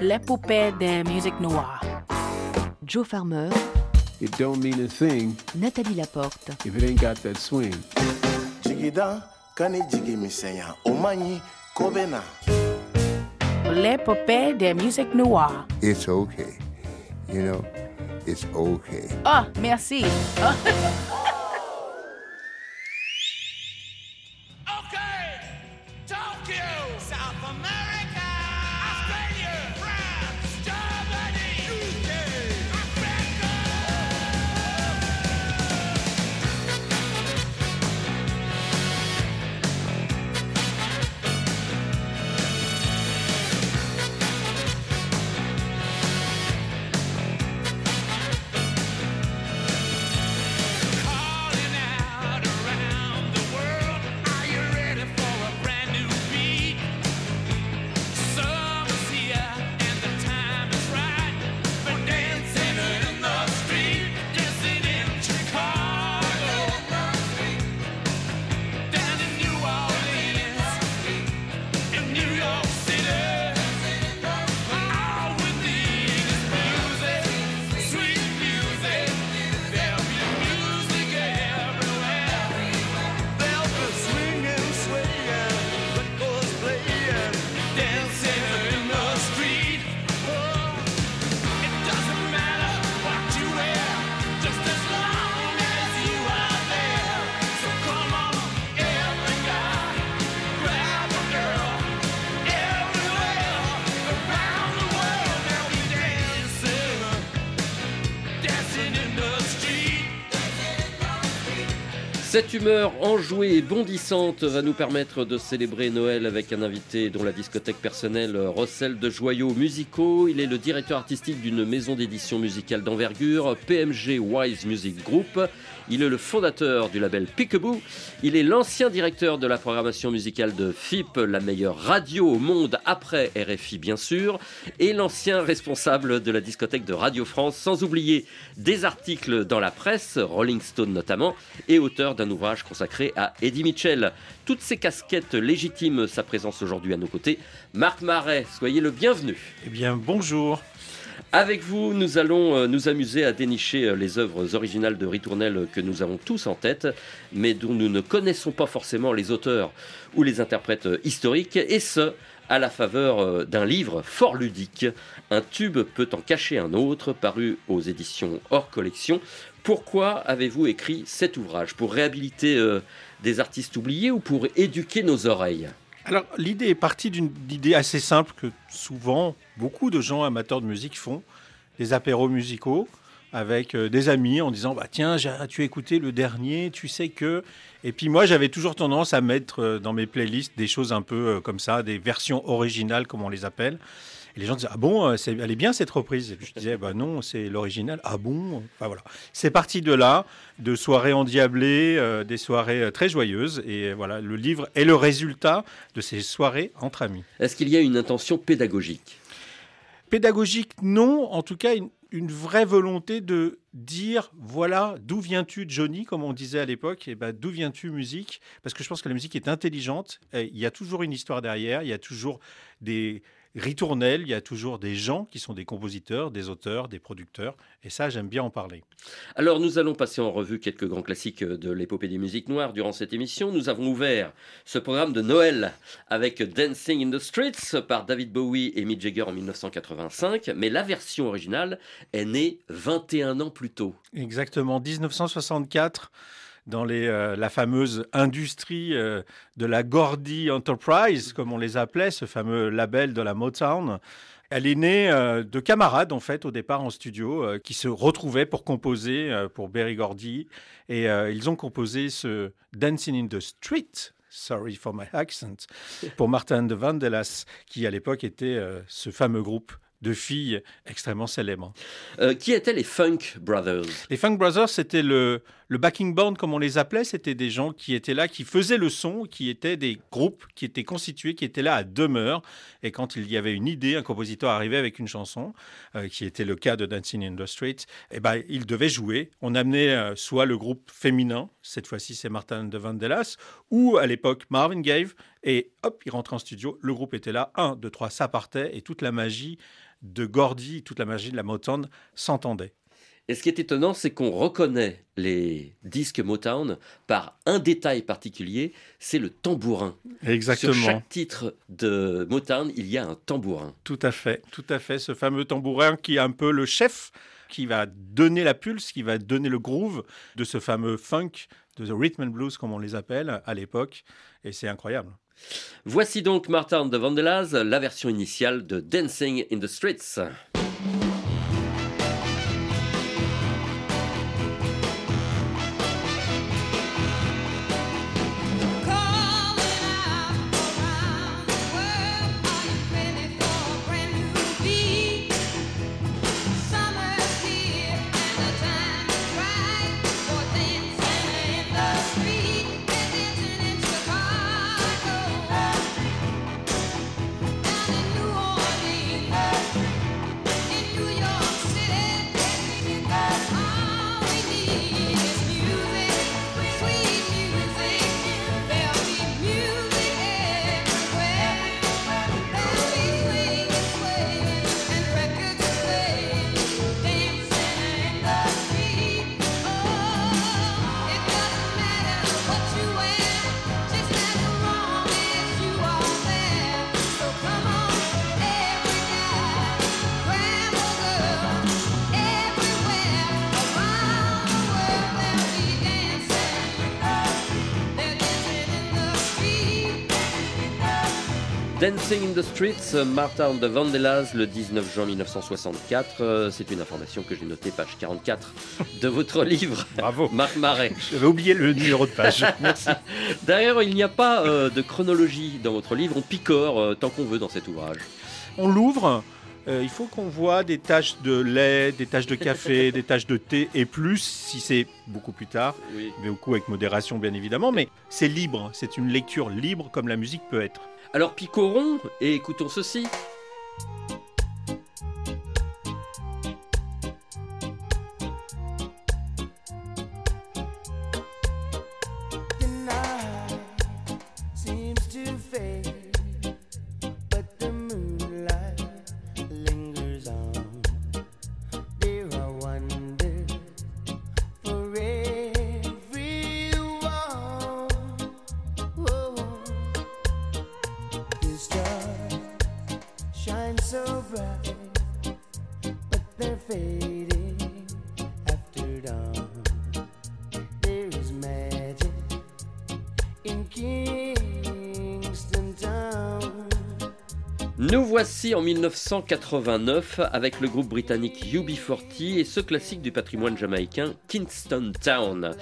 l'épopée des musiques noires. Joe Farmer, It don't mean a thing Nathalie Laporte. if it ain't got that swing. L'épopée des musiques noires. it's okay. You know, it's okay. Ah, merci. Ah. Cette humeur enjouée et bondissante va nous permettre de célébrer Noël avec un invité dont la discothèque personnelle recèle de joyaux musicaux. Il est le directeur artistique d'une maison d'édition musicale d'envergure, PMG Wise Music Group. Il est le fondateur du label Peekaboo. Il est l'ancien directeur de la programmation musicale de FIP, la meilleure radio au monde après RFI bien sûr, et l'ancien responsable de la discothèque de Radio France, sans oublier des articles dans la presse, Rolling Stone notamment, et auteur d'un ouvrage consacré à Eddie Mitchell. Toutes ces casquettes légitiment sa présence aujourd'hui à nos côtés. Marc Marais, soyez le bienvenu. Eh bien, bonjour. Avec vous, nous allons euh, nous amuser à dénicher euh, les œuvres originales de Ritournel que nous avons tous en tête, mais dont nous ne connaissons pas forcément les auteurs ou les interprètes euh, historiques, et ce, à la faveur euh, d'un livre fort ludique. Un tube peut en cacher un autre, paru aux éditions hors collection. Pourquoi avez-vous écrit cet ouvrage? Pour réhabiliter euh, des artistes oubliés ou pour éduquer nos oreilles? Alors, l'idée est partie d'une idée assez simple que souvent beaucoup de gens amateurs de musique font des apéros musicaux avec euh, des amis en disant bah tiens tu as écouté le dernier tu sais que et puis moi j'avais toujours tendance à mettre euh, dans mes playlists des choses un peu euh, comme ça des versions originales comme on les appelle et les gens disaient ah bon euh, elle est bien cette reprise. Et puis je disais bah non c'est l'original. Ah bon? Enfin voilà. C'est parti de là de soirées endiablées euh, des soirées euh, très joyeuses. Et voilà le livre est le résultat de ces soirées entre amis. Est-ce qu'il y a une intention pédagogique? Pédagogique, non. En tout cas, une, une vraie volonté de dire voilà, d'où viens-tu, Johnny, comme on disait à l'époque, et ben, d'où viens-tu, musique? Parce que je pense que la musique est intelligente. Il y a toujours une histoire derrière, il y a toujours des ritournelles, il y a toujours des gens qui sont des compositeurs, des auteurs, des producteurs. Et ça, j'aime bien en parler. Alors nous allons passer en revue quelques grands classiques de l'épopée des musiques noires durant cette émission. Nous avons ouvert ce programme de Noël avec Dancing in the Streets par David Bowie et Mick Jagger en 1985, mais la version originale est née 21 ans plus tôt. Exactement, 1964, dans les, euh, la fameuse industrie euh, de la Gordy Enterprise, comme on les appelait, ce fameux label de la Motown. Elle est née euh, de camarades, en fait, au départ en studio, qui se retrouvaient pour composer pour Berry Gordy. Et ils ont composé ce Dancing in the Street. Sorry for my accent. Pour Martin de Vandellas, qui à l'époque était euh, ce fameux groupe de filles extrêmement célèbres. Euh, qui étaient les Funk Brothers? Les Funk Brothers, c'était le, le backing band, comme on les appelait. C'était des gens qui étaient là, qui faisaient le son, qui étaient des groupes qui étaient constitués, qui étaient là à demeure. Et quand il y avait une idée, un compositeur arrivait avec une chanson, euh, qui était le cas de Dancing in the Street, et ben, il devait jouer. On amenait euh, soit le groupe féminin, cette fois-ci c'est Martin de Vandellas, ou à l'époque Marvin Gaye, et hop, il rentrait en studio, le groupe était là, un, deux, trois, ça partait, et toute la magie de Gordy, toute la magie de la Motown s'entendait. Et ce qui est étonnant, c'est qu'on reconnaît les disques Motown par un détail particulier, c'est le tambourin. Exactement. Sur chaque titre de Motown, il y a un tambourin. Tout à fait, tout à fait. Ce fameux tambourin qui est un peu le chef, qui va donner la pulse, qui va donner le groove de ce fameux funk, de the rhythm and blues comme on les appelle à l'époque. Et c'est incroyable. Voici donc Martin de Vandelaz, la version initiale de Dancing in the Streets. Dancing in the Streets, Martin de Vandelaz, le 19 juin 1964. Euh, C'est une information que j'ai notée, page 44 de votre livre. Bravo. Marc Marais. J'avais oublié le numéro de page. Merci. D'ailleurs, il n'y a pas euh, de chronologie dans votre livre. On picore euh, tant qu'on veut dans cet ouvrage. On l'ouvre. Euh, il faut qu'on voit des taches de lait, des taches de café, des taches de thé et plus si c'est beaucoup plus tard, Oui. mais beaucoup avec modération bien évidemment. Mais c'est libre, c'est une lecture libre comme la musique peut être. Alors picorons et écoutons ceci. En 1989 avec le groupe britannique UB40 et ce classique du patrimoine jamaïcain Kingston Town.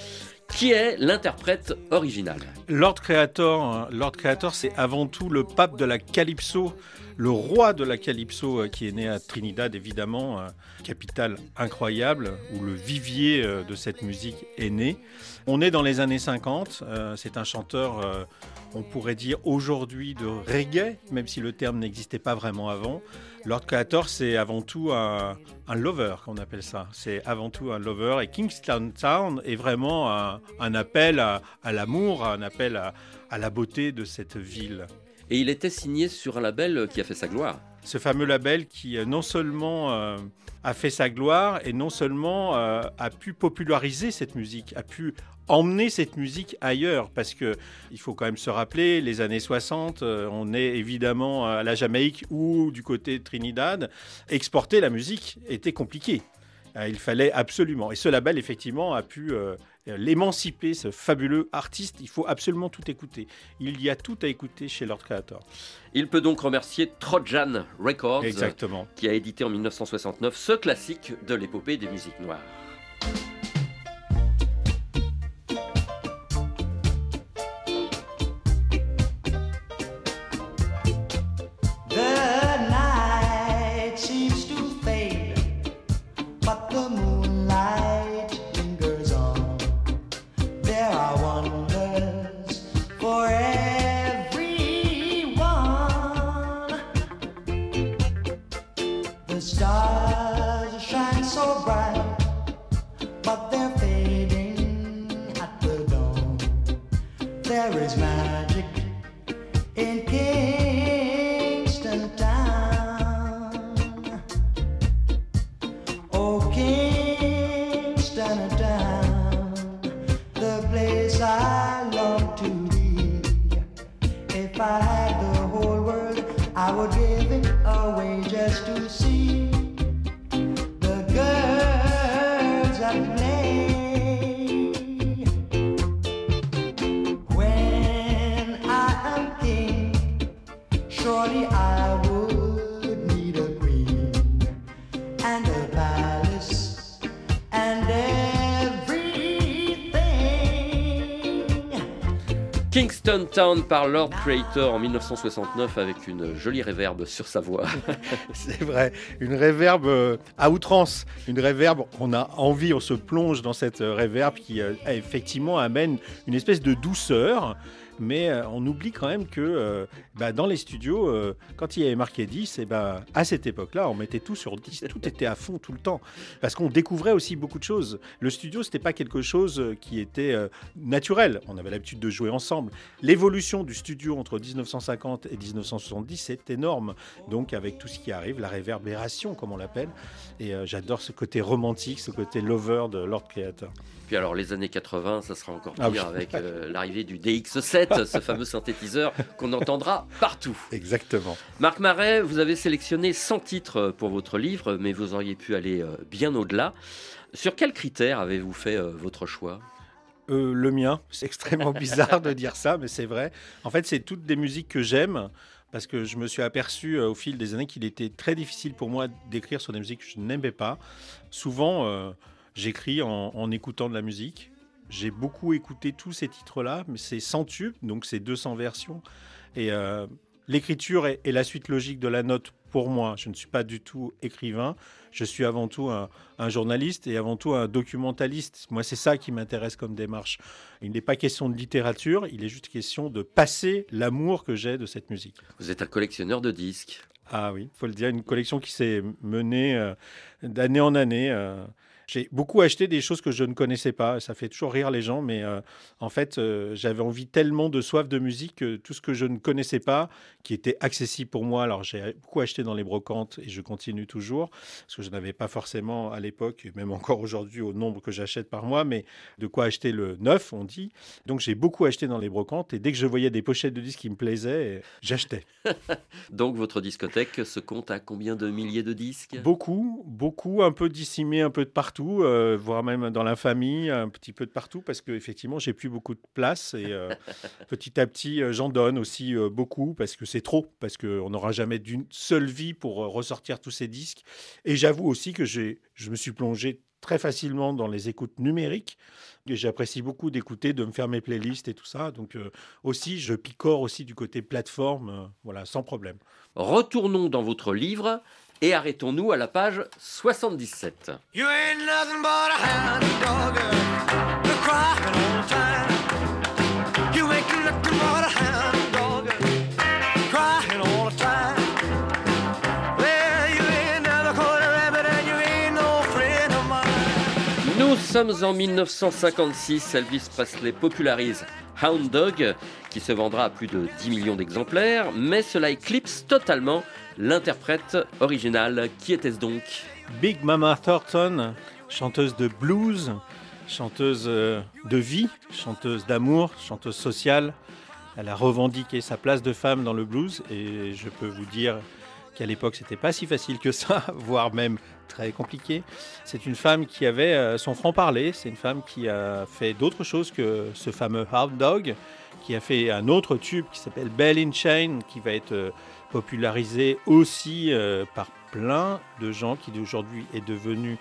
Qui est l'interprète original Lord Creator, Lord Creator, c'est avant tout le pape de la calypso, le roi de la calypso euh, qui est né à Trinidad, évidemment, euh, capitale incroyable où le vivier euh, de cette musique est né. On est dans les années 50. euh, c'est un chanteur, euh, on pourrait dire aujourd'hui de reggae, même si le terme n'existait pas vraiment avant. Lord Creator, c'est avant tout un, un lover, qu'on appelle ça. C'est avant tout un lover. Et Kingston Town est vraiment un, un appel à, à l'amour, un appel à, à la beauté de cette ville. Et il était signé sur un label qui a fait sa gloire. Ce fameux label qui euh, non seulement euh, a fait sa gloire et non seulement euh, a pu populariser cette musique, a pu emmener cette musique ailleurs parce que il faut quand même se rappeler les années 60 euh, on est évidemment à la Jamaïque ou du côté de Trinidad. Exporter la musique était compliqué. Euh, il fallait absolument et ce label effectivement a pu euh, l'émanciper ce fabuleux artiste. Il faut absolument tout écouter. Il y a tout à écouter chez Lord Creator. Il peut donc remercier Trojan Records exactement. qui a édité en 1969 ce classique de l'épopée des musiques noires. There is magic in Kingston Town par Lord Creator en 1969 avec une jolie réverbe sur sa voix. C'est vrai, une réverbe euh, à outrance, une réverbe, on a envie, on se plonge dans cette euh, réverbe qui euh, effectivement amène une espèce de douceur, mais euh, on oublie quand même que euh, bah, dans les studios, euh, quand il y avait marqué 10, et ben, à cette époque-là, on mettait tout sur 10, tout était à fond tout le temps, parce qu'on découvrait aussi beaucoup de choses. Le studio, c'était pas quelque chose qui était naturel, on avait l'habitude de jouer ensemble. L'évolution du studio entre 1950 et 1970, c'est énorme. Donc avec tout ce qui arrive, la réverbération comme on l'appelle. Et j'adore ce côté romantique, ce côté lover de Lord Creator. Puis alors les années 80, ça sera encore pire Ah oui. avec euh, l'arrivée du DX7, ce fameux synthétiseur qu'on entendra partout. Exactement. Marc Marais, vous avez sélectionné 100 titres pour votre livre, mais vous auriez pu aller euh, bien au-delà. Sur quels critères avez-vous fait euh, votre choix? Euh, le mien, c'est extrêmement bizarre de dire ça, mais c'est vrai. En fait, c'est toutes des musiques que j'aime. Parce que je me suis aperçu euh, au fil des années qu'il était très difficile pour moi d'écrire sur des musiques que je n'aimais pas. Souvent, j'écris en, en écoutant de la musique. J'ai beaucoup écouté tous ces titres-là, mais c'est 100 tubes, donc c'est 200 versions. Et euh, l'écriture est, est la suite logique de la note pour moi. Je ne suis pas du tout écrivain. Je suis avant tout un, un journaliste et avant tout un documentaliste. Moi, c'est ça qui m'intéresse comme démarche. Il n'est pas question de littérature, il est juste question de passer l'amour que j'ai de cette musique. Vous êtes un collectionneur de disques. Ah oui, faut le dire, une collection qui s'est menée euh, d'année en année. euh. J'ai beaucoup acheté des choses que je ne connaissais pas. Ça fait toujours rire les gens, mais euh, en fait, euh, j'avais envie tellement de soif de musique que tout ce que je ne connaissais pas, qui était accessible pour moi. Alors, j'ai beaucoup acheté dans les brocantes et je continue toujours, parce que je n'avais pas forcément à l'époque, et même encore aujourd'hui, au nombre que j'achète par mois, mais de quoi acheter le neuf, on dit. Donc, j'ai beaucoup acheté dans les brocantes et dès que je voyais des pochettes de disques qui me plaisaient, j'achetais. Donc votre discothèque se compte à combien de milliers de disques? Beaucoup, beaucoup, un peu dissimé, un peu de partout, euh, voire même dans la famille, un petit peu de partout, parce que effectivement, j'ai plus beaucoup de place et euh, petit à petit, euh, j'en donne aussi euh, beaucoup parce que c'est trop, parce qu'on n'aura jamais d'une seule vie pour ressortir tous ces disques. Et j'avoue aussi que je me suis plongé très facilement dans les écoutes numériques. Et j'apprécie beaucoup d'écouter, de me faire mes playlists et tout ça. Donc euh, aussi, je picore aussi du côté plateforme, euh, voilà, sans problème. Retournons dans votre livre et arrêtons-nous à la page 77. You ain't nothing but a hound dog, girl. You're crying all the time. You ain't nothing but a hound dog, crying all the time. Well, you ain't never caught a rabbit and you ain't no friend of mine. Nous sommes en 1956. Elvis Presley popularise Hound Dog, qui se vendra à plus de 10 millions d'exemplaires, mais cela éclipse totalement l'interprète original. Qui était-ce donc? Big Mama Thornton, chanteuse de blues, chanteuse euh, de vie, chanteuse d'amour, chanteuse sociale. Elle a revendiqué sa place de femme dans le blues et je peux vous dire qu'à l'époque c'était pas si facile que ça, voire même très compliqué. C'est une femme qui avait euh, son franc-parler, c'est une femme qui a fait d'autres choses que ce fameux Hard Dog, qui a fait un autre tube qui s'appelle Bell in Chain, qui va être euh, popularisé aussi euh, par plein de gens, qui aujourd'hui est devenu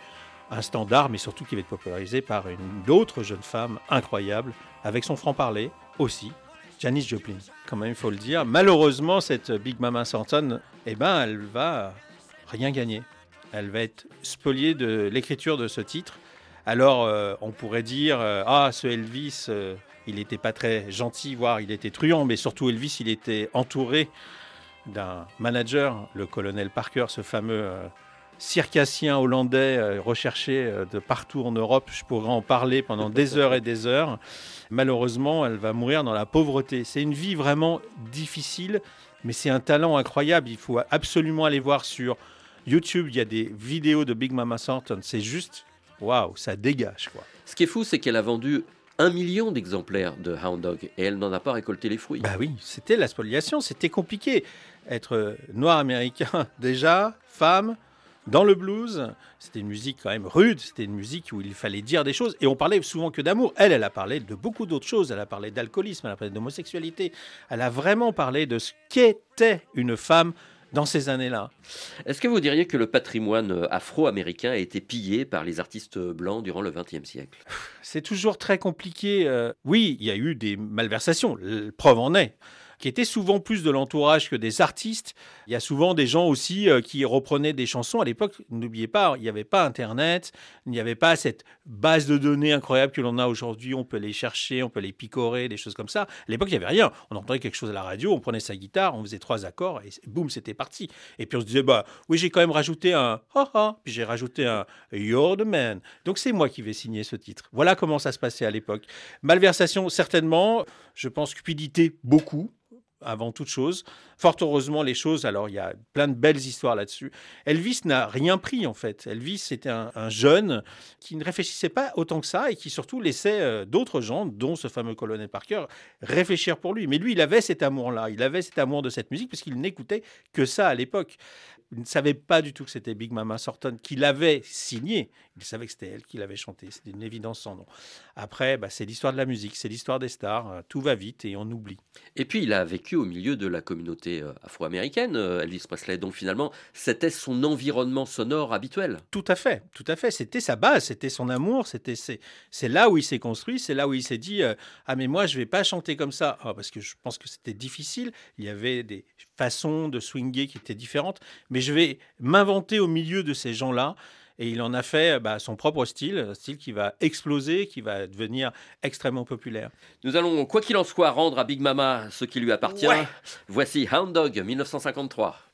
un standard, mais surtout qui va être popularisé par une autre jeune femme incroyable, avec son franc-parler aussi, Janis Joplin. Quand même, il faut le dire. Malheureusement, cette Big Mama Thornton, eh ben, elle va rien gagner. Elle va être spoliée de l'écriture de ce titre. Alors, euh, on pourrait dire, euh, ah, ce Elvis, il n'était pas très gentil, voire il était truand, mais surtout Elvis, il était entouré d'un manager, le colonel Parker, ce fameux euh, circassien hollandais euh, recherché euh, de partout en Europe. Je pourrais en parler pendant des heures et des heures. Malheureusement, elle va mourir dans la pauvreté. C'est une vie vraiment difficile, mais c'est un talent incroyable. Il faut absolument aller voir sur YouTube. Il y a des vidéos de Big Mama Thornton. C'est juste, waouh, ça dégage quoi. Ce qui est fou, c'est qu'elle a vendu un million d'exemplaires de Hound Dog et elle n'en a pas récolté les fruits. Bah oui, c'était la spoliation, c'était compliqué. Être noir américain déjà, femme, dans le blues, c'était une musique quand même rude, c'était une musique où il fallait dire des choses, et on parlait souvent que d'amour. Elle, elle a parlé de beaucoup d'autres choses, elle a parlé d'alcoolisme, elle a parlé d'homosexualité, elle a vraiment parlé de ce qu'était une femme dans ces années-là. Est-ce que vous diriez que le patrimoine afro-américain a été pillé par les artistes blancs durant le XXe siècle? C'est toujours très compliqué. euh, Oui, il y a eu des malversations, preuve en est, qui étaient souvent plus de l'entourage que des artistes. Il y a souvent des gens aussi euh, qui reprenaient des chansons. À l'époque, n'oubliez pas, il n'y avait pas Internet, il n'y avait pas cette base de données incroyable que l'on a aujourd'hui. On peut les chercher, on peut les picorer, des choses comme ça. À l'époque, il n'y avait rien. On entendait quelque chose à la radio, on prenait sa guitare, on faisait trois accords et boum, c'était parti. Et puis on se disait, bah oui, j'ai quand même rajouté un ha ha, puis j'ai rajouté un You're the man. Donc c'est moi qui vais signer ce titre. Voilà comment ça se passait à l'époque. Malversation, certainement. Je pense cupidité, beaucoup avant toute chose. Fort heureusement, les choses, alors il y a plein de belles histoires là-dessus. Elvis n'a rien pris en fait. Elvis, c'était un, un jeune qui ne réfléchissait pas autant que ça et qui surtout laissait euh, d'autres gens, dont ce fameux colonel Parker, réfléchir pour lui. Mais lui, il avait cet amour-là, il avait cet amour de cette musique parce qu'il n'écoutait que ça à l'époque. Il ne savait pas du tout que c'était Big Mama Thornton qui l'avait signé. Il savait que c'était elle qui l'avait chanté. C'était une évidence sans nom. Après, bah, c'est l'histoire de la musique, c'est l'histoire des stars. Euh, Tout va vite et on oublie. Et puis il a vécu au milieu de la communauté euh, afro-américaine, euh, Elvis Presley. Donc finalement, c'était son environnement sonore habituel. Tout à fait, tout à fait. C'était sa base, c'était son amour, c'était c'est c'est là où il s'est construit, c'est là où il s'est dit euh, ah mais moi je vais pas chanter comme ça Ah, parce que je pense que c'était difficile. Il y avait des façons de swinger qui étaient différentes, mais je vais m'inventer au milieu de ces gens-là. Et il en a fait bah, son propre style, un style qui va exploser, qui va devenir extrêmement populaire. Nous allons, quoi qu'il en soit, rendre à Big Mama ce qui lui appartient. Ouais. Voici Hound Dog 1953.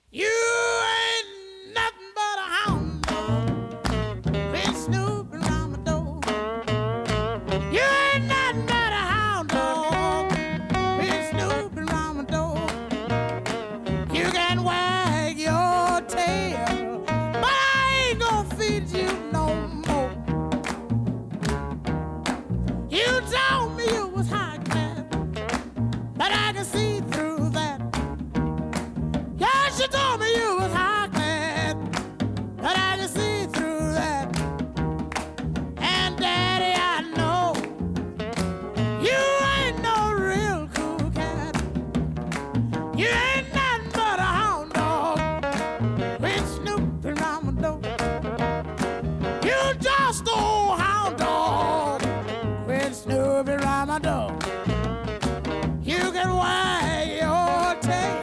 You just old hound dog, been snooping around my door. You can wag your tail.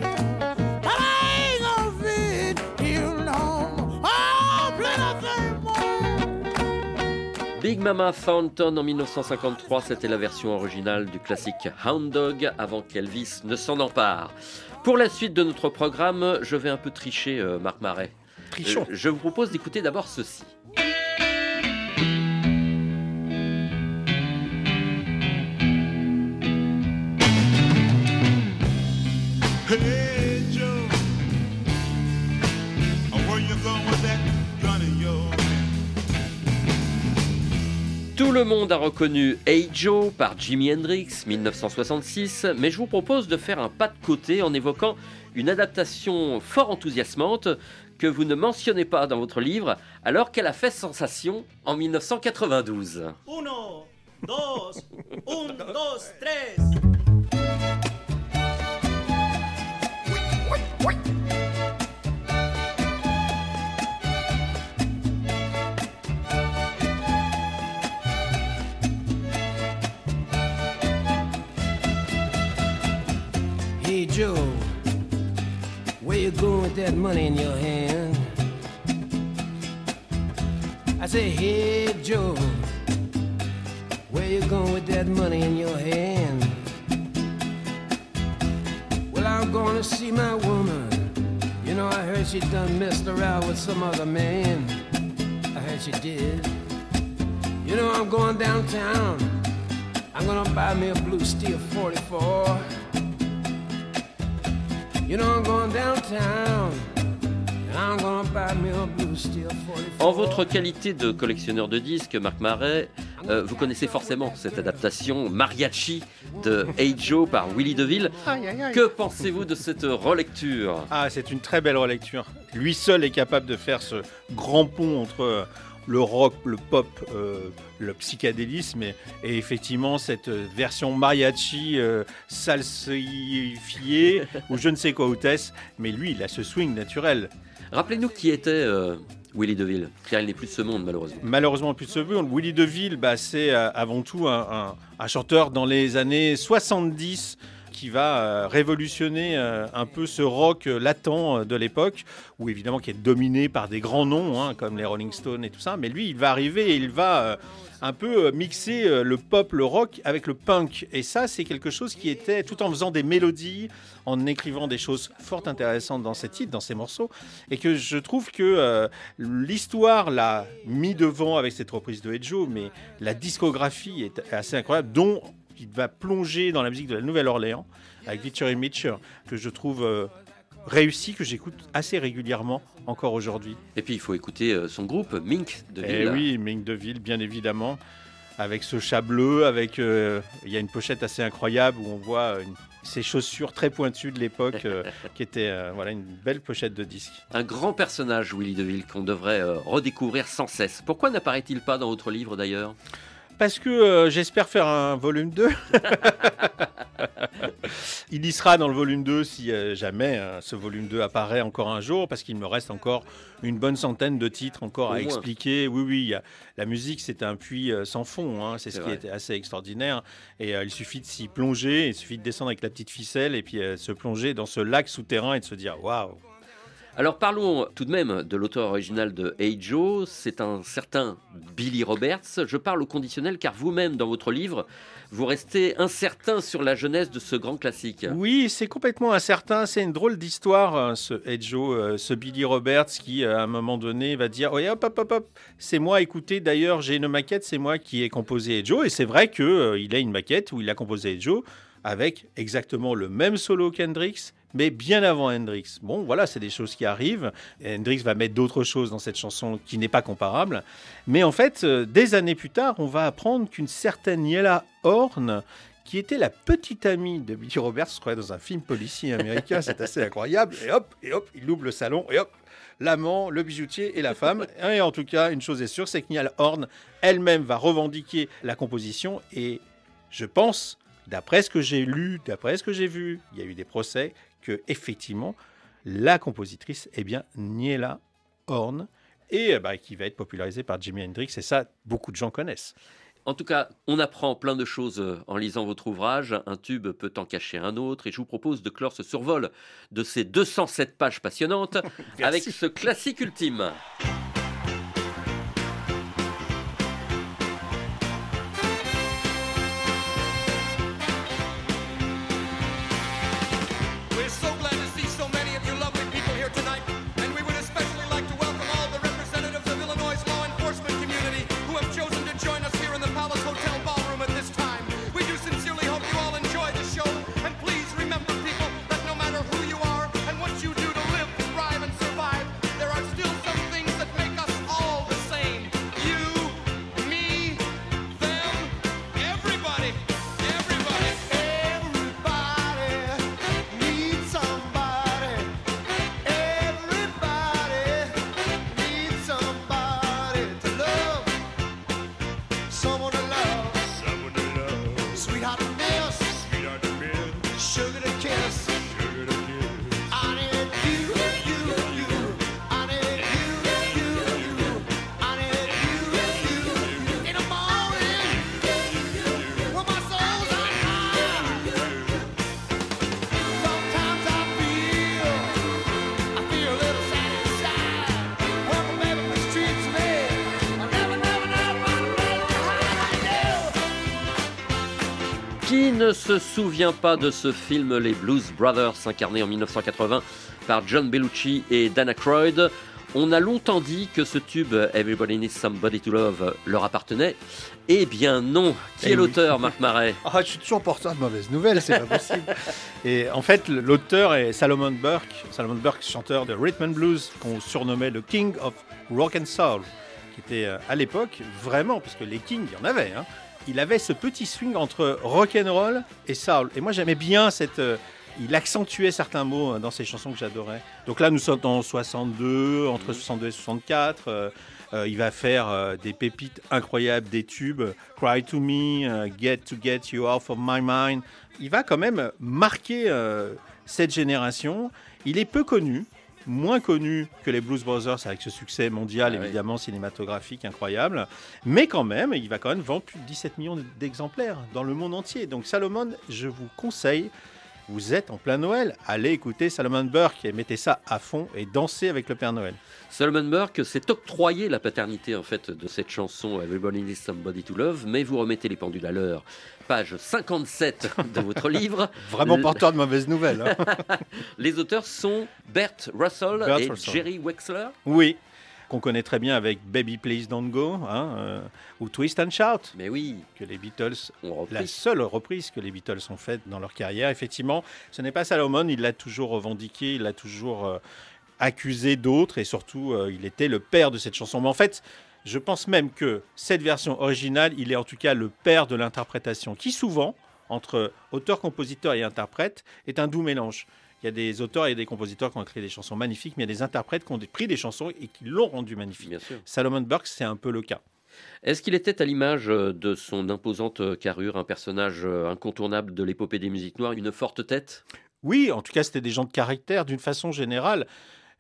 But I ain't gonna feed you no more. Oh, plenty more. Big Mama Thornton en 1953, c'était la version originale du classique Hound Dog avant qu'Elvis ne s'en empare. Pour la suite de notre programme, je vais un peu tricher, euh, Marc Marais. Trichons. Euh, je vous propose d'écouter d'abord ceci. Hey Joe, where you going with that gun of yours? Tout le monde a reconnu Hey Joe par Jimi Hendrix 1966, mais je vous propose de faire un pas de côté en évoquant une adaptation fort enthousiasmante que vous ne mentionnez pas dans votre livre, alors qu'elle a fait sensation en 1992. Uno, dos, un, dos, tres. Hey Joe, where you going with that money in your hand? I say, hey Joe, where you going with that money in your hand? I'm gonna see my woman. You know, I heard she done messed around with some other man. I heard she did. You know, I'm going downtown. I'm gonna buy me a blue steel 44. You know I'm going downtown and I'm gonna buy me a blue steel 44. En votre qualité de collectionneur de disques, Marc Marais, Euh, vous connaissez forcément cette adaptation mariachi de Hey Joe par Willie DeVille. Aïe, aïe, aïe. Que pensez-vous de cette relecture? Ah, c'est une très belle relecture. Lui seul est capable de faire ce grand pont entre euh, le rock, le pop, euh, le psychédélisme et, et effectivement cette version mariachi euh, salsifiée ou je ne sais quoi hôtesse. Mais lui, il a ce swing naturel. Rappelez-nous qui était euh, Willie DeVille, car il n'est plus de ce monde malheureusement. Malheureusement, plus de ce monde. Willie DeVille, bah, c'est euh, avant tout un chanteur dans les années 70 qui va euh, révolutionner euh, un peu ce rock latent euh, de l'époque, où évidemment qui est dominé par des grands noms hein, comme les Rolling Stones et tout ça. Mais lui, il va arriver et il va un peu mixer le pop, le rock avec le punk. Et ça, c'est quelque chose qui était, tout en faisant des mélodies, en écrivant des choses fort intéressantes dans ses titres, dans ses morceaux, et que je trouve que l'histoire l'a mis devant avec cette reprise de Joe, mais la discographie est assez incroyable, dont il va plonger dans la musique de la Nouvelle-Orléans avec Victory Mitchell, que je trouve euh, réussi, que j'écoute assez régulièrement encore aujourd'hui. Et puis il faut écouter euh, son groupe, Mink Et DeVille. Eh oui, Ming Deville, bien évidemment, avec ce chat bleu, avec euh, il y a une pochette assez incroyable où on voit une- ces chaussures très pointues de l'époque, euh, qui était euh, voilà une belle pochette de disque. Un grand personnage, Willie DeVille, qu'on devrait euh, redécouvrir sans cesse. Pourquoi n'apparaît-il pas dans votre livre d'ailleurs? Parce que euh, j'espère faire un volume 2. Il y sera dans le volume 2 si euh, jamais euh, ce volume 2 apparaît encore un jour, parce qu'il me reste encore une bonne centaine de titres encore Au à moins. expliquer. Oui, oui, la musique c'est un puits sans fond, hein, c'est ce vrai. qui est assez extraordinaire. Et il suffit de s'y plonger, il suffit de descendre avec la petite ficelle et puis se plonger dans ce lac souterrain et de se dire waouh. Alors parlons tout de même de l'auteur original de Hey Joe, c'est un certain Billy Roberts. Je parle au conditionnel car vous-même dans votre livre, vous restez incertain sur la jeunesse de ce grand classique. Oui, c'est complètement incertain. C'est une drôle d'histoire, hein, ce Edjo, euh, ce Billy Roberts qui, euh, à un moment donné, va dire Oui, hop, hop, hop, hop, c'est moi, écoutez, d'ailleurs, j'ai une maquette, c'est moi qui ai composé Edjo. Et c'est vrai qu'il il a une maquette où il a composé Edjo avec exactement le même solo qu'Hendrix, mais bien avant Hendrix. Bon, voilà, c'est des choses qui arrivent. Hendrix va mettre d'autres choses dans cette chanson qui n'est pas comparable. Mais en fait, euh, des années plus tard, on va apprendre qu'une certaine Yella Horn, qui était la petite amie de Billy Roberts, je crois, dans un film policier américain, c'est assez incroyable. Et hop, et hop, il ouvre le salon, et hop, l'amant, le bijoutier et la femme. Et en tout cas, une chose est sûre, c'est que Niall Horn elle-même va revendiquer la composition. Et je pense, d'après ce que j'ai lu, d'après ce que j'ai vu, il y a eu des procès, que effectivement, la compositrice est bien Niella Horn, et euh, bah, qui va être popularisée par Jimi Hendrix. Et ça, beaucoup de gens connaissent. En tout cas, on apprend plein de choses euh, en lisant votre ouvrage. Un tube peut en cacher un autre. Et je vous propose de clore ce survol de ces 207 pages passionnantes avec ce classique ultime. Ne se souvient pas de ce film Les Blues Brothers, incarné en 1980 par John Bellucci et Dana Croyd On a longtemps dit que ce tube Everybody Needs Somebody to Love leur appartenait. Eh bien non. Qui Eh est oui. l'auteur, Marc Marais? Ah, je suis toujours porteur de mauvaises nouvelles, c'est pas possible. Et en fait, l'auteur est Salomon Burke. Salomon Burke, chanteur de rhythm and blues, qu'on surnommait le King of Rock and Soul. qui était euh, à l'époque vraiment, parce que les Kings, il y en avait, hein, il avait ce petit swing entre rock and roll et soul. Et moi, j'aimais bien cette. euh, il accentuait certains mots euh, dans ses chansons que j'adorais. Donc là, nous sommes en 62, entre 62 et 64. euh, euh, il va faire des pépites incroyables, des tubes. Cry to me, Get to get you off of my mind. Il va quand même marquer cette génération. Il est peu connu, moins connu que les Blues Brothers avec ce succès mondial, Ah oui. évidemment cinématographique incroyable. Mais quand même, il va quand même vendre plus de 17 millions d'exemplaires dans le monde entier. Donc Salomon, je vous conseille, vous êtes en plein Noël, allez écouter Salomon Burke et mettez ça à fond et dansez avec le Père Noël. Solomon Burke s'est octroyé la paternité en fait de cette chanson Everybody Needs Somebody to Love, mais vous remettez les pendules à l'heure. Page 57 de votre livre. Vraiment porteur de mauvaises nouvelles. hein. Les auteurs sont Bert Russell Bert et Russell. Jerry Wexler. Oui, qu'on connaît très bien avec Baby Please Don't Go hein, euh, ou Twist and Shout. Mais oui, que les Beatles, on repris. la seule reprise que les Beatles ont faite dans leur carrière, effectivement, ce n'est pas Salomon, il l'a toujours revendiqué, il l'a toujours euh, accusé d'autres et surtout, euh, il était le père de cette chanson. Mais en fait, je pense même que cette version originale, il est en tout cas le père de l'interprétation, qui souvent, entre auteur, compositeur et interprète, est un doux mélange. Il y a des auteurs et des compositeurs qui ont créé des chansons magnifiques, mais il y a des interprètes qui ont pris des chansons et qui l'ont rendu magnifique. Bien sûr. Salomon Burke, c'est un peu le cas. Est-ce qu'il était à l'image euh, de son imposante euh, carrure, un personnage euh, incontournable de l'épopée des musiques noires, une forte tête? Oui, en tout cas, c'était des gens de caractère d'une façon générale.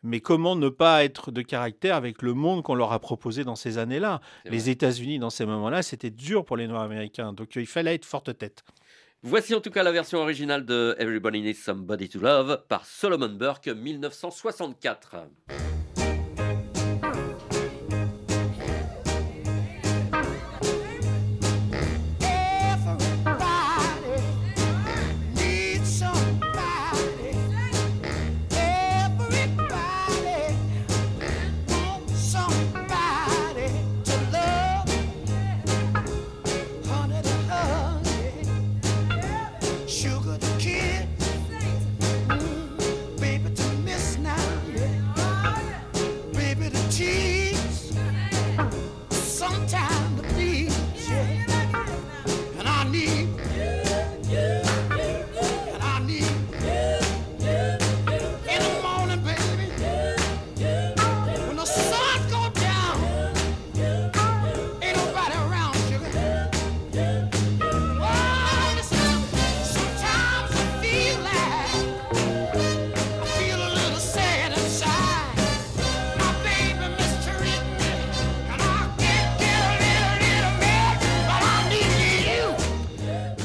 Mais comment ne pas être de caractère avec le monde qu'on leur a proposé dans ces années-là? Les. États-Unis, dans ces moments-là, c'était dur pour les Noirs américains. Donc il fallait être forte tête. Voici en tout cas la version originale de Everybody Needs Somebody to Love par Solomon Burke 1964.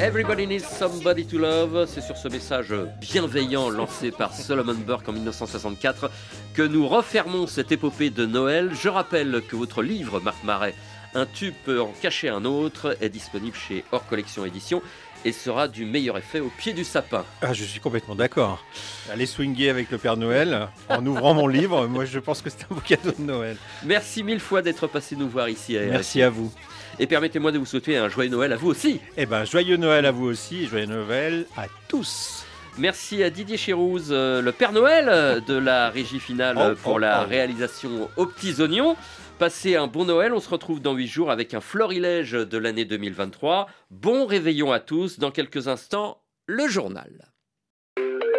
Everybody Needs Somebody to Love, c'est sur ce message bienveillant lancé par Solomon Burke en 1964 que nous refermons cette épopée de Noël. Je rappelle que votre livre, Marc Marais, Un tube peut en cacher un autre, est disponible chez Hors Collection Édition et sera du meilleur effet au pied du sapin. Ah, je suis complètement d'accord. Aller swinguer avec le Père Noël en ouvrant mon livre, moi je pense que c'est un beau cadeau de Noël. Merci mille fois d'être passé nous voir ici. à Merci à vous. Et permettez-moi de vous souhaiter un joyeux Noël à vous aussi. Eh ben, joyeux Noël à vous aussi, joyeux Noël à tous. Merci à Didier Chérouz, euh, le Père Noël euh, de la régie finale Oh, pour oh, la oh. réalisation aux petits oignons. Passez un bon Noël, on se retrouve dans 8 jours avec un florilège de l'année 2023. Bon réveillon à tous, dans quelques instants, le journal.